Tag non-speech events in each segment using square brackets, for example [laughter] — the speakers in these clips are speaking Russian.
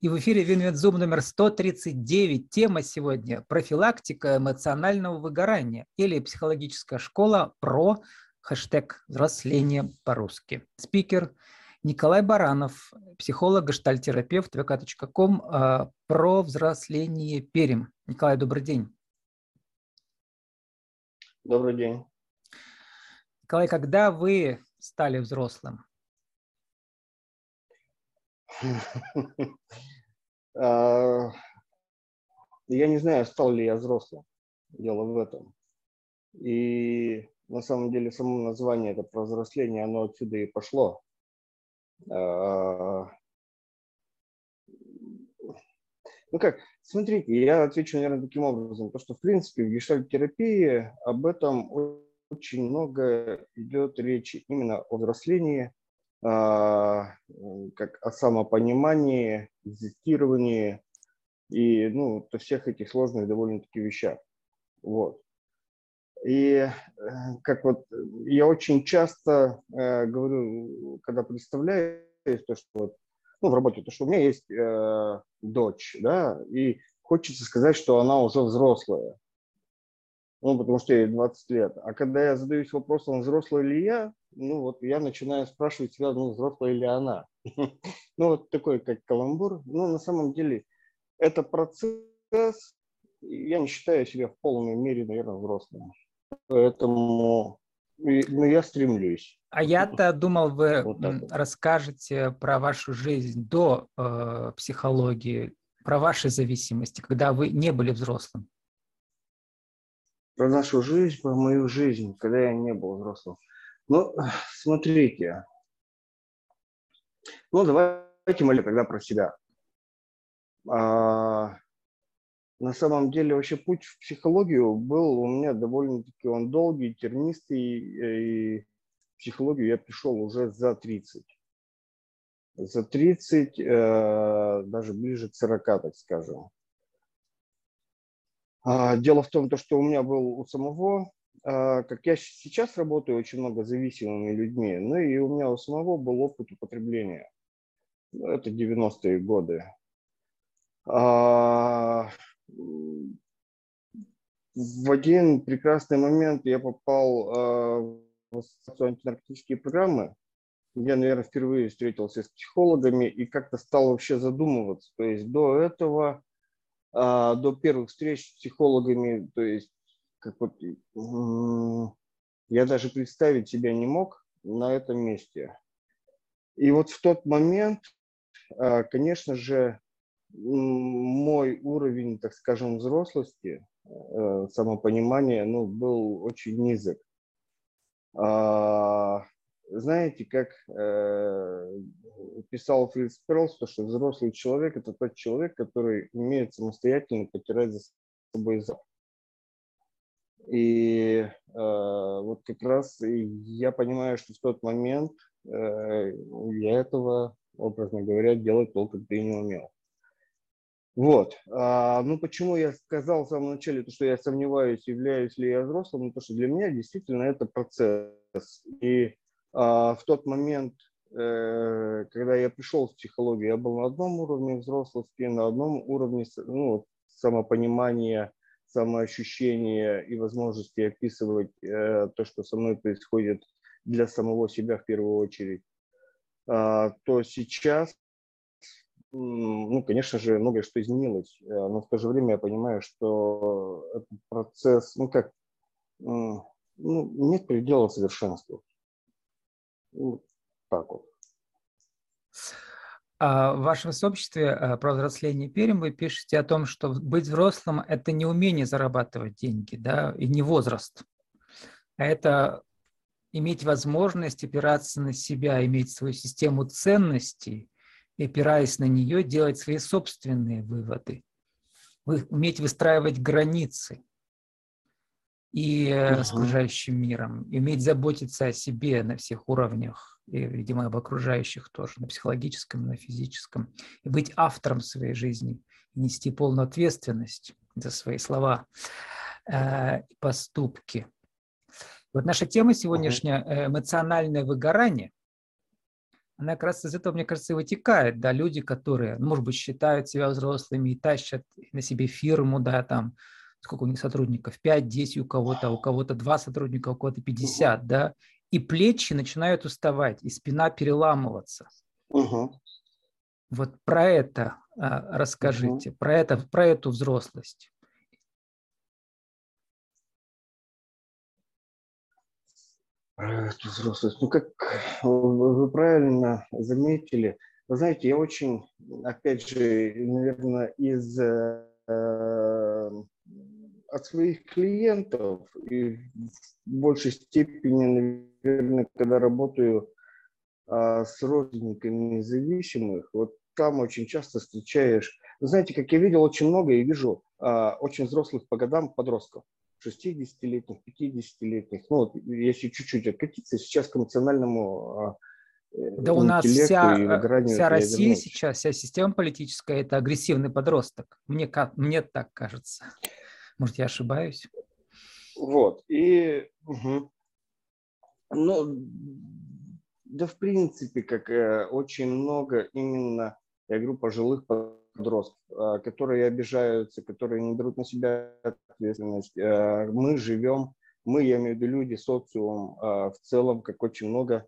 И в эфире Винвензум номер 139. Тема сегодня – профилактика эмоционального выгорания или психологическая школа про хэштег «взросление по-русски». Спикер Николай Баранов, психолог, гештальтерапевт, vk.com э, про взросление Перим. Николай, добрый день. Добрый день. Николай, когда вы стали взрослым? А, я не знаю, стал ли я взрослым. Дело в этом. И на самом деле само название это про взросление, оно отсюда и пошло. А, ну как, смотрите, я отвечу, наверное, таким образом, то, что, в принципе, в гештальтерапии об этом очень много идет речи именно о взрослении, как о самопонимании, тестировании и, ну, то всех этих сложных довольно-таки вещах. Вот. И э, как вот я очень часто э, говорю, когда представляю то, что вот, ну, в работе, то, что у меня есть э, дочь, да, и хочется сказать, что она уже взрослая. Ну, потому что ей 20 лет. А когда я задаюсь вопросом, взрослая ли я, ну, вот я начинаю спрашивать себя, ну, взрослая ли она. [laughs] Ну, вот такой, как каламбур. Ну, на самом деле, это процесс, я не считаю себя в полной мере, наверное, взрослым. Поэтому ну, я стремлюсь. А я-то думал, вы вот расскажете про вашу жизнь до э, психологии, про ваши зависимости, когда вы не были взрослым. Про нашу жизнь, про мою жизнь, когда я не был взрослым. Ну, [sighs] смотрите. Ну, давайте мы тогда про себя. А, на самом деле вообще путь в психологию был у меня довольно-таки он долгий, тернистый, и в психологию я пришел уже за 30. За 30, э, даже ближе к 40, так скажем. А, дело в том, что у меня был у самого, а, как я сейчас работаю очень много с зависимыми людьми, ну и у меня у самого был опыт употребления. Это 90-е годы. А, в один прекрасный момент я попал в антинаркотические программы. Я, наверное, впервые встретился с психологами и как-то стал вообще задумываться. То есть до этого, э, до первых встреч с психологами, то есть как вот, я даже представить себя не мог на этом месте. И вот в тот момент, э, конечно же, мой уровень, так скажем, взрослости, э, самопонимания, ну, был очень низок. Знаете, как э, писал Фриц Перлс, то, что взрослый человек – это тот человек, который умеет самостоятельно потирать за собой зад. И э, вот как раз я понимаю, что в тот момент э, я этого, образно говоря, делать толком-то и не умел. Вот. А, ну, почему я сказал в самом начале, то, что я сомневаюсь, являюсь ли я взрослым, ну, то, что для меня действительно это процесс. И в тот момент, э, когда я пришел в психологию, я был на одном уровне взрослости, на одном уровне ну, самопонимания, самоощущения и возможности описывать э, то, что со мной происходит для самого себя в первую очередь, а, то сейчас ну, конечно же, многое что изменилось, э, но в то же время я понимаю, что этот процесс, ну, как, ну, нет предела совершенству. Ну, так вот. А в вашем сообществе э, про взросление Перим вы пишете о том, что быть взрослым – это не умение зарабатывать деньги, да, и не возраст, а это иметь возможность опираться на себя, иметь свою систему ценностей – и опираясь на нее, делать свои собственные выводы, вы, уметь выстраивать границы и uh-huh. с окружающим миром, уметь заботиться о себе на всех уровнях, и, видимо, об окружающих тоже, на психологическом, на физическом, и быть автором своей жизни, и нести полную ответственность за свои слова э, и поступки. Вот наша тема сегодняшняя – эмоциональное выгорание. она как раз из этого, мне кажется, и вытекает, да, люди, которые, ну, может быть, считают себя взрослыми и тащат на себе фирму, да, там, сколько у них сотрудников, 5-10 у кого-то, у кого-то 2 сотрудника, у кого-то 50, угу. да, и плечи начинают уставать, и спина переламываться. Угу. Вот про это а, расскажите, угу. про, это, про эту взрослость. Про эту взрослость. Ну, как вы правильно заметили, вы знаете, я очень, опять же, наверное, из э, от своих клиентов и в большей степени, наверное, когда работаю а, с родственниками независимых, вот там очень часто встречаешь, вы знаете, как я видел очень много и вижу а, очень взрослых по годам подростков, 60-летних, 50-летних, ну вот если чуть-чуть откатиться сейчас к эмоциональному а, э, да у нас вся, вся Россия сейчас, вся система политическая – это агрессивный подросток. Мне, мне так кажется. Может, я ошибаюсь? Вот. И, угу. ну, да, в принципе, как э, очень много именно, я говорю, пожилых подростков, э, которые обижаются, которые не берут на себя ответственность. Э, мы живем, мы, я имею в виду люди, социум э, в целом, как очень много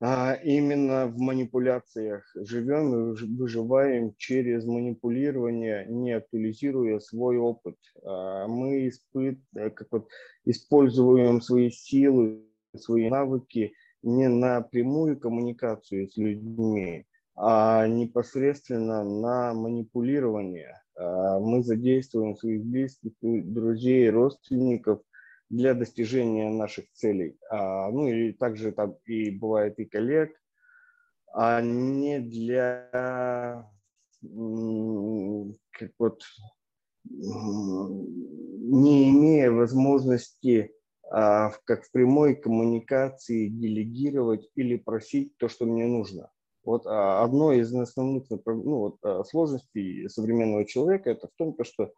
а именно в манипуляциях живем и выживаем через манипулирование, не актуализируя свой опыт. А мы испыт, э, как вот, используем свои силы, свои навыки не на прямую коммуникацию с людьми, а непосредственно на манипулирование. А мы задействуем своих близких, друзей, родственников – для достижения наших целей. А, ну и также там и бывает и коллег, а не для как вот не имея возможности а, как в прямой коммуникации делегировать или просить то, что мне нужно. Вот а, одно из основных ну, вот, а, сложностей современного человека это в том, что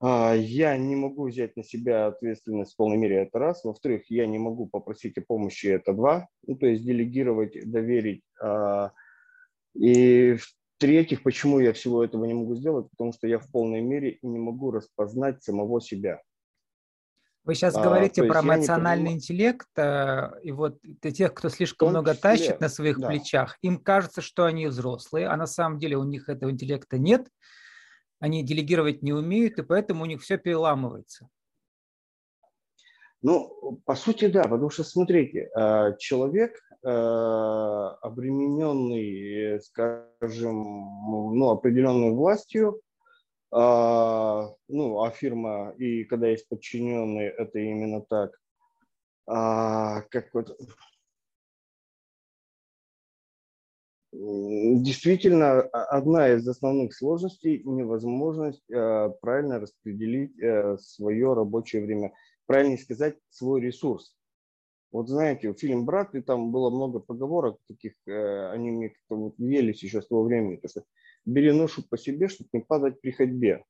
я не могу взять на себя ответственность в полной мере, это раз. Во-вторых, я не могу попросить о помощи, это два. Ну, то есть делегировать, доверить. А, и в-третьих, почему я всего этого не могу сделать? Потому что я в полной мере не могу распознать самого себя. Вы сейчас а, говорите про эмоциональный интеллект, э, и вот для тех, кто слишком много числе, тащит на своих да. плечах, им кажется, что они взрослые, а на самом деле у них этого интеллекта нет, они делегировать не умеют, и поэтому у них все переламывается. Ну, по сути, да, потому что, смотрите, э, человек, э, обремененный, скажем, ну, определенной властью, э, ну, а фирма, и когда есть подчиненные, это именно так, как вот Действительно, одна из основных сложностей – невозможность э, правильно распределить э, свое рабочее время, правильно сказать, свой ресурс. Вот знаете, в фильм «Брат», и там было много поговорок таких, э, они мне как-то вот въелись еще с того времени, то что «бери ношу по себе, чтобы не падать при ходьбе».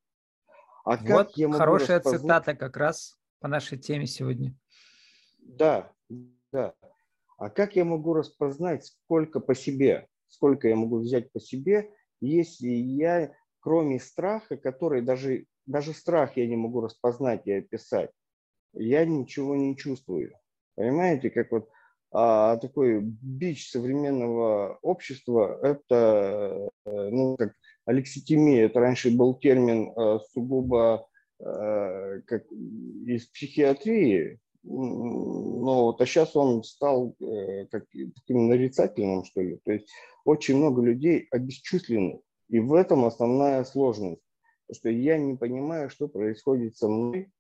А вот как я могу хорошая распознать... цитата как раз по нашей теме сегодня. Да, да. А как я могу распознать, сколько по себе? Сколько я могу взять по себе, если я, кроме страха, который даже, даже страх я не могу распознать и описать, я ничего не чувствую. Понимаете, как вот а, такой бич современного общества, это, э, ну, как алекситимия, это раньше был термин а, сугубо а, как из психиатрии, но вот, а сейчас он стал э, как, таким нарицательным, что ли. То есть очень много людей обесчислены. И в этом основная сложность. Что я не понимаю, что происходит со мной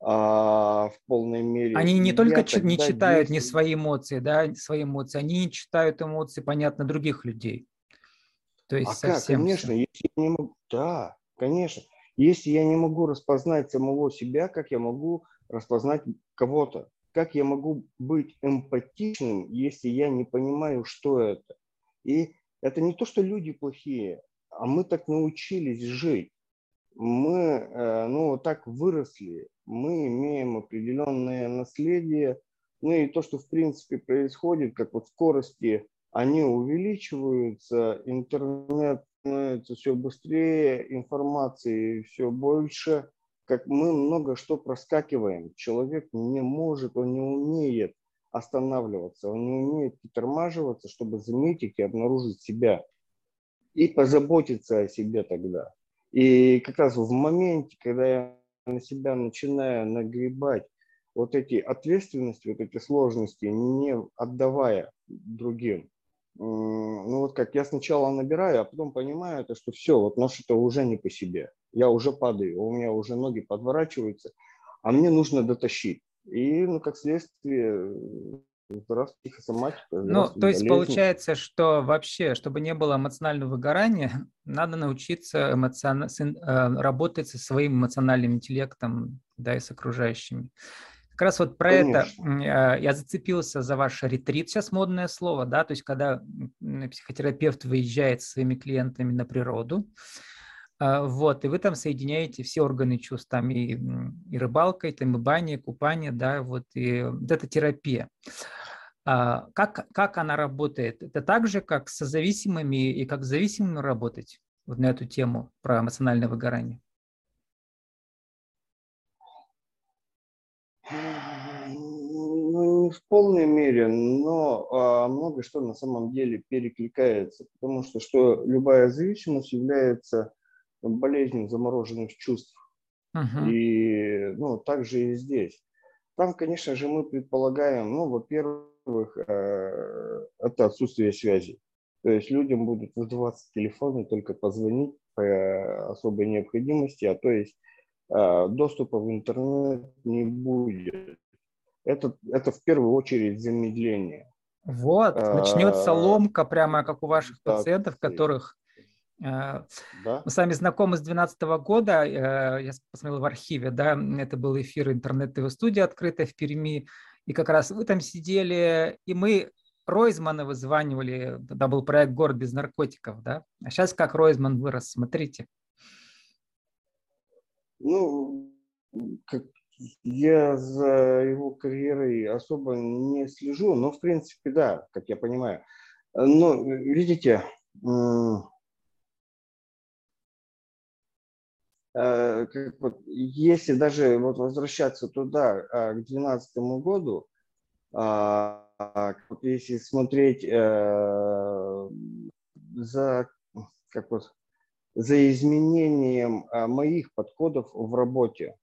а, в полной мере. Они не только ч- не читают действую. не свои эмоции, да, свои эмоции, они не читают эмоции, понятно, других людей. То есть а совсем как? Конечно, если я не могу... Да, конечно. Если я не могу распознать самого себя, как я могу распознать кого-то? Как я могу быть эмпатичным, если я не понимаю, что это? И это не то, что люди плохие, а мы так научились жить. Мы э, ну, так выросли, мы имеем определенное наследие, ну и то, что в принципе происходит, как вот скорости они увеличиваются, интернет становится все быстрее, информации все больше, как мы много что проскакиваем. Человек не может, он не умеет останавливаться, он не умеет притормаживаться, чтобы заметить и обнаружить себя и позаботиться о себе тогда. И как раз в моменте, когда я на себя начинаю нагребать вот эти ответственности, вот эти сложности, не отдавая другим, ну вот как я сначала набираю, а потом понимаю, это, что все, вот нож это уже не по себе. Я уже падаю, у меня уже ноги подворачиваются, а мне нужно дотащить. И, ну, как следствие, раз психосоматика. Ну, то есть болезни. получается, что вообще, чтобы не было эмоционального выгорания, [laughs] надо научиться эмоцион... Э, работать со своим эмоциональным интеллектом, да, и с окружающими. Как раз вот про Конечно. это я зацепился за ваш ретрит, сейчас модное слово, да, то есть когда психотерапевт выезжает со своими клиентами на природу, вот, и вы там соединяете все органы чувств, там и, и рыбалка, и, там и баня, и купание, да, вот, и вот эта терапия. А, как, как она работает? Это так же, как с зависимыми и как с зависимыми работать вот на эту тему про эмоциональное выгорание? Ну, не в полной мере, но а, много что на самом деле перекликается, потому что, что любая зависимость является болезнью замороженных чувств. Uh-huh. И ну, также и здесь. Там, конечно же, мы предполагаем, ну, во-первых, э, это отсутствие связи. То есть людям будут выдаваться телефоны, только позвонить по особой необходимости, а то есть а, доступа в интернет не будет. Это, это в первую очередь замедление. Вот, начнется а, ломка прямо как у ваших да, пациентов, которых э, да? Мы с вами знакомы с 2012 года, э, я посмотрел в архиве, да, это был эфир интернет-тв-студии открытая в Перми, и как раз вы там сидели, и мы Ройзмана вызванивали, тогда был проект «Город без наркотиков», да, а сейчас как Ройзман вырос, смотрите. Ну, как я за его карьерой особо не слежу, но в принципе, да, как я понимаю. Но, видите, как вот, если даже вот возвращаться туда, а, к 2012 году, а, вот если смотреть э, за, как вот, за изменением а, моих подходов в работе.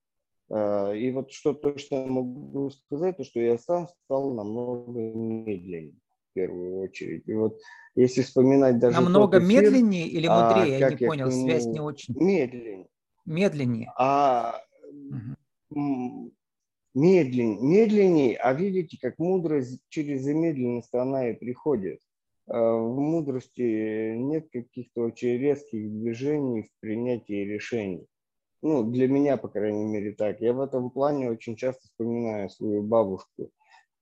А, и вот что точно могу сказать, то что я сам стал намного медленнее в первую очередь. И вот если вспоминать даже... Намного эфир, медленнее или а, мудрее? А, я не понял, нему... связь не очень. Медленнее. Медленнее. А, угу. медленнее, медленнее, а видите, как мудрость через замедленность она и приходит. А, в мудрости нет каких-то очень резких движений в принятии решений. Ну, для меня, по крайней мере, так. Я в этом плане очень часто вспоминаю свою бабушку,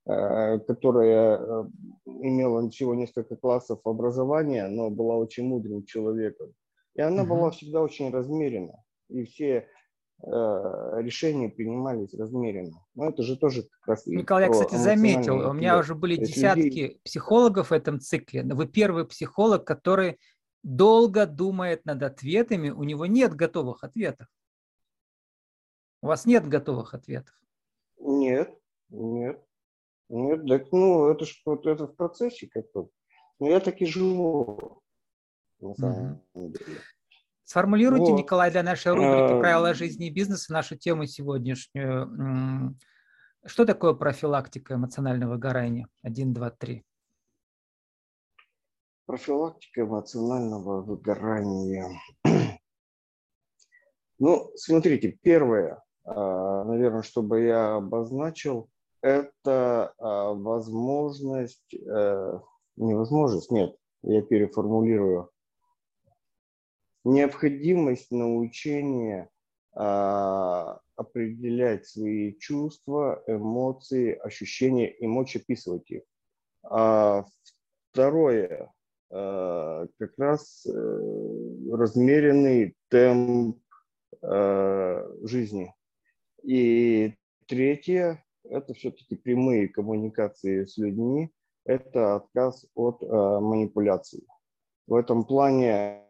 а, которая а, имела всего несколько классов образования, но была очень мудрым человеком. И она uh-huh. была всегда очень размерена. И все Э, решения принимались размеренно. Но это же тоже как раз... Николай, я, кстати, заметил, у меня уже были десятки людей... психологов в этом цикле. Вы первый психолог, который долго думает над ответами, у него нет готовых ответов. У вас нет готовых ответов? Нет, нет. Нет, так, ну, это ж вот это в процессе как-то. Но я так и живу, на самом деле. Сформулируйте, вот. Николай, для нашей рубрики э, «Правила жизни и бизнеса» нашу тему сегодняшнюю. Что такое профилактика эмоционального выгорания? Один, два, три. Профилактика эмоционального выгорания. [clears throat] Ну, смотрите, первое, а, наверное, чтобы я обозначил, это а, возможность, э, невозможность, нет, я переформулирую, необходимость научения а, определять свои чувства, эмоции, ощущения и мочь описывать их. А второе, а, как раз а, размеренный темп а, жизни. И третье, это все-таки прямые коммуникации с людьми, это отказ от манипуляций. В этом плане,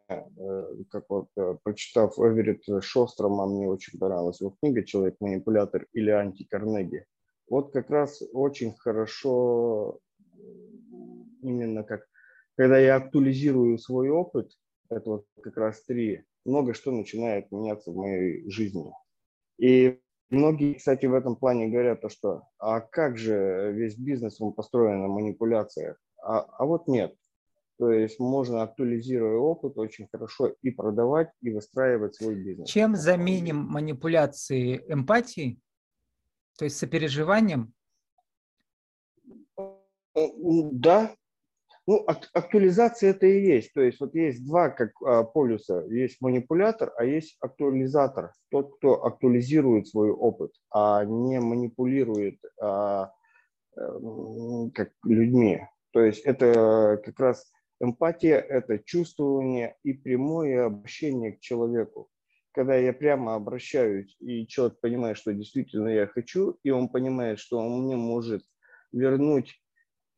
как вот прочитав Эверетт Шострома, мне очень понравилась его книга «Человек-манипулятор» или «Антикарнеги». Вот как раз очень хорошо именно как, когда я актуализирую свой опыт, это вот как раз три, много что начинает меняться в моей жизни. И многие, кстати, в этом плане говорят то, что а как же весь бизнес, он построен на манипуляциях? А, а вот нет. То есть можно, актуализируя опыт, очень хорошо и продавать, и выстраивать свой бизнес. Чем заменим манипуляции эмпатией, то есть сопереживанием? Да, ну, актуализация это и есть. То есть вот есть два как а, полюса. Есть манипулятор, а есть актуализатор. Тот, кто актуализирует свой опыт, а не манипулирует а, как людьми. То есть это как раз эмпатия, это чувствование и прямое обращение к человеку. Когда я прямо обращаюсь, и человек понимает, что действительно я хочу, и он понимает, что он мне может вернуть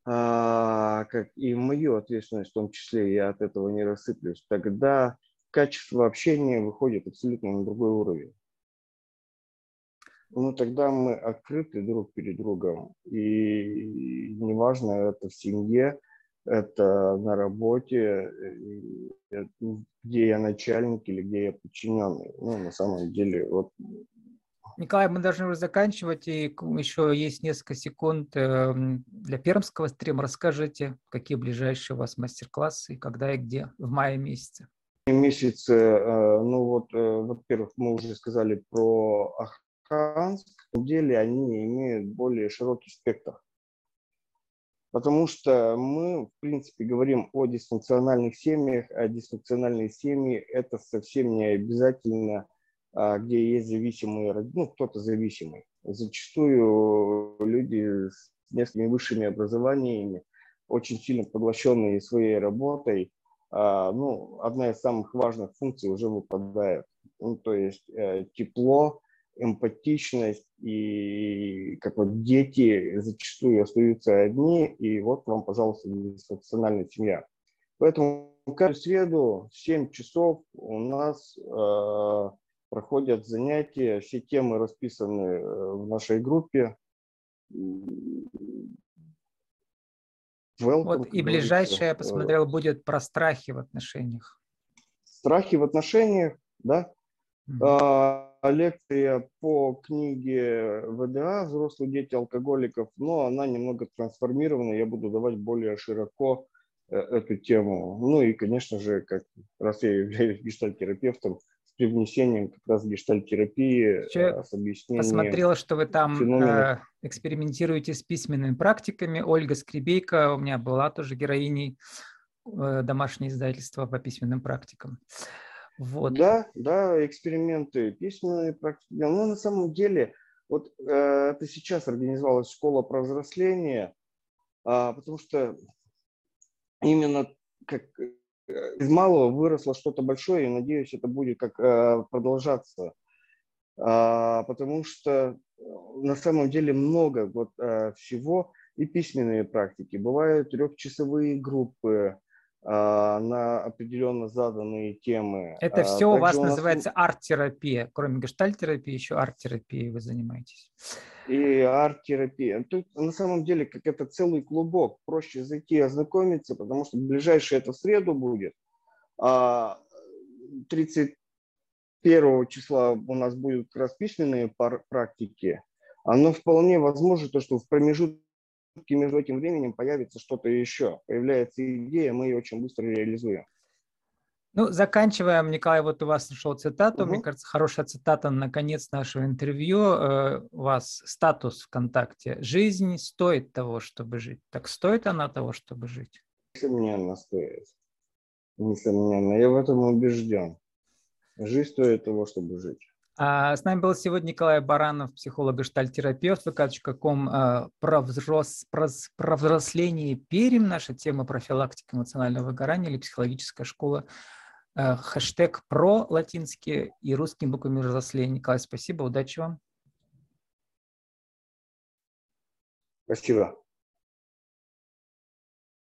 а, как и мою ответственность в том числе, я от этого не рассыплюсь, тогда качество общения выходит абсолютно на другой уровень. Ну, тогда мы открыты друг перед другом. И неважно, это в семье, это на работе, где я начальник или где я подчиненный. Ну, на самом деле, вот Николай, мы должны уже заканчивать, и еще есть несколько секунд эм, для пермского стрима. Расскажите, какие ближайшие у вас мастер-классы, когда и где, в мае месяце? Месяце, э, ну вот, э, во-первых, мы уже сказали про Аханск. На деле они имеют более широкий спектр. Потому что мы, в принципе, говорим о дисфункциональных семьях, а дисфункциональные семьи – это совсем не обязательно а, где есть зависимые, ну, кто-то зависимый. Зачастую люди с несколькими высшими образованиями, очень сильно поглощенные своей работой, а, ну, одна из самых важных функций уже выпадает. Ну, то есть э, тепло, эмпатичность и как вот дети зачастую остаются одни, и вот вам, пожалуйста, дисфункциональная семья. Поэтому каждую среду в 7 часов у нас э, проходят занятия, все темы расписаны э, в нашей группе. Welcome, вот и ближайшее, я посмотрел, будет про страхи в отношениях. Страхи в отношениях, да. Mm-hmm. А, лекция по книге ВДА «Взрослые дети алкоголиков», но она немного трансформирована, я буду давать более широко э, эту тему. Ну и, конечно же, как раз я являюсь гештальтерапевтом, с привнесением как раз гештальтерапии, э, с объяснением. Посмотрела, что вы там феномена. Э, экспериментируете с письменными практиками. Ольга Скребейка у меня была тоже героиней э, домашнее издательство по письменным практикам. Вот. Да, да, эксперименты, письменные практики. Но на самом деле, вот э, это сейчас организовалась школа про взросление, э, потому что именно как из малого выросло что-то большое, и надеюсь, это будет как э, продолжаться. А, потому что э, на самом деле много вот э, всего и письменные практики. Бывают трехчасовые группы на определенно заданные темы. Это а, все у вас у называется арт-терапия. Кроме гештальт-терапии, еще арт-терапией вы занимаетесь и арт-терапия. Тут на самом деле как это целый клубок. Проще зайти и ознакомиться, потому что ближайшее это в среду будет. А 31 числа у нас будут письменные практики. Но вполне возможно, то, что в промежутке между этим временем появится что-то еще. Появляется идея, мы ее очень быстро реализуем. Ну, заканчиваем, Николай, вот у вас нашел цитату. Угу. Мне кажется, хорошая цитата на конец нашего интервью. Э, у вас статус ВКонтакте. Жизнь стоит того, чтобы жить. Так стоит она того, чтобы жить? Несомненно, стоит. Несомненно. Я в этом убежден. Жизнь стоит того, чтобы жить. А с нами был сегодня Николай Баранов, психолог и штальтерапевт, vk.com э, про, взрос, про, про взросление Перим, наша тема профилактика эмоционального выгорания или психологическая школа Э, хэштег про латинские и русским буквами взросления. Николай, спасибо, удачи вам. Спасибо.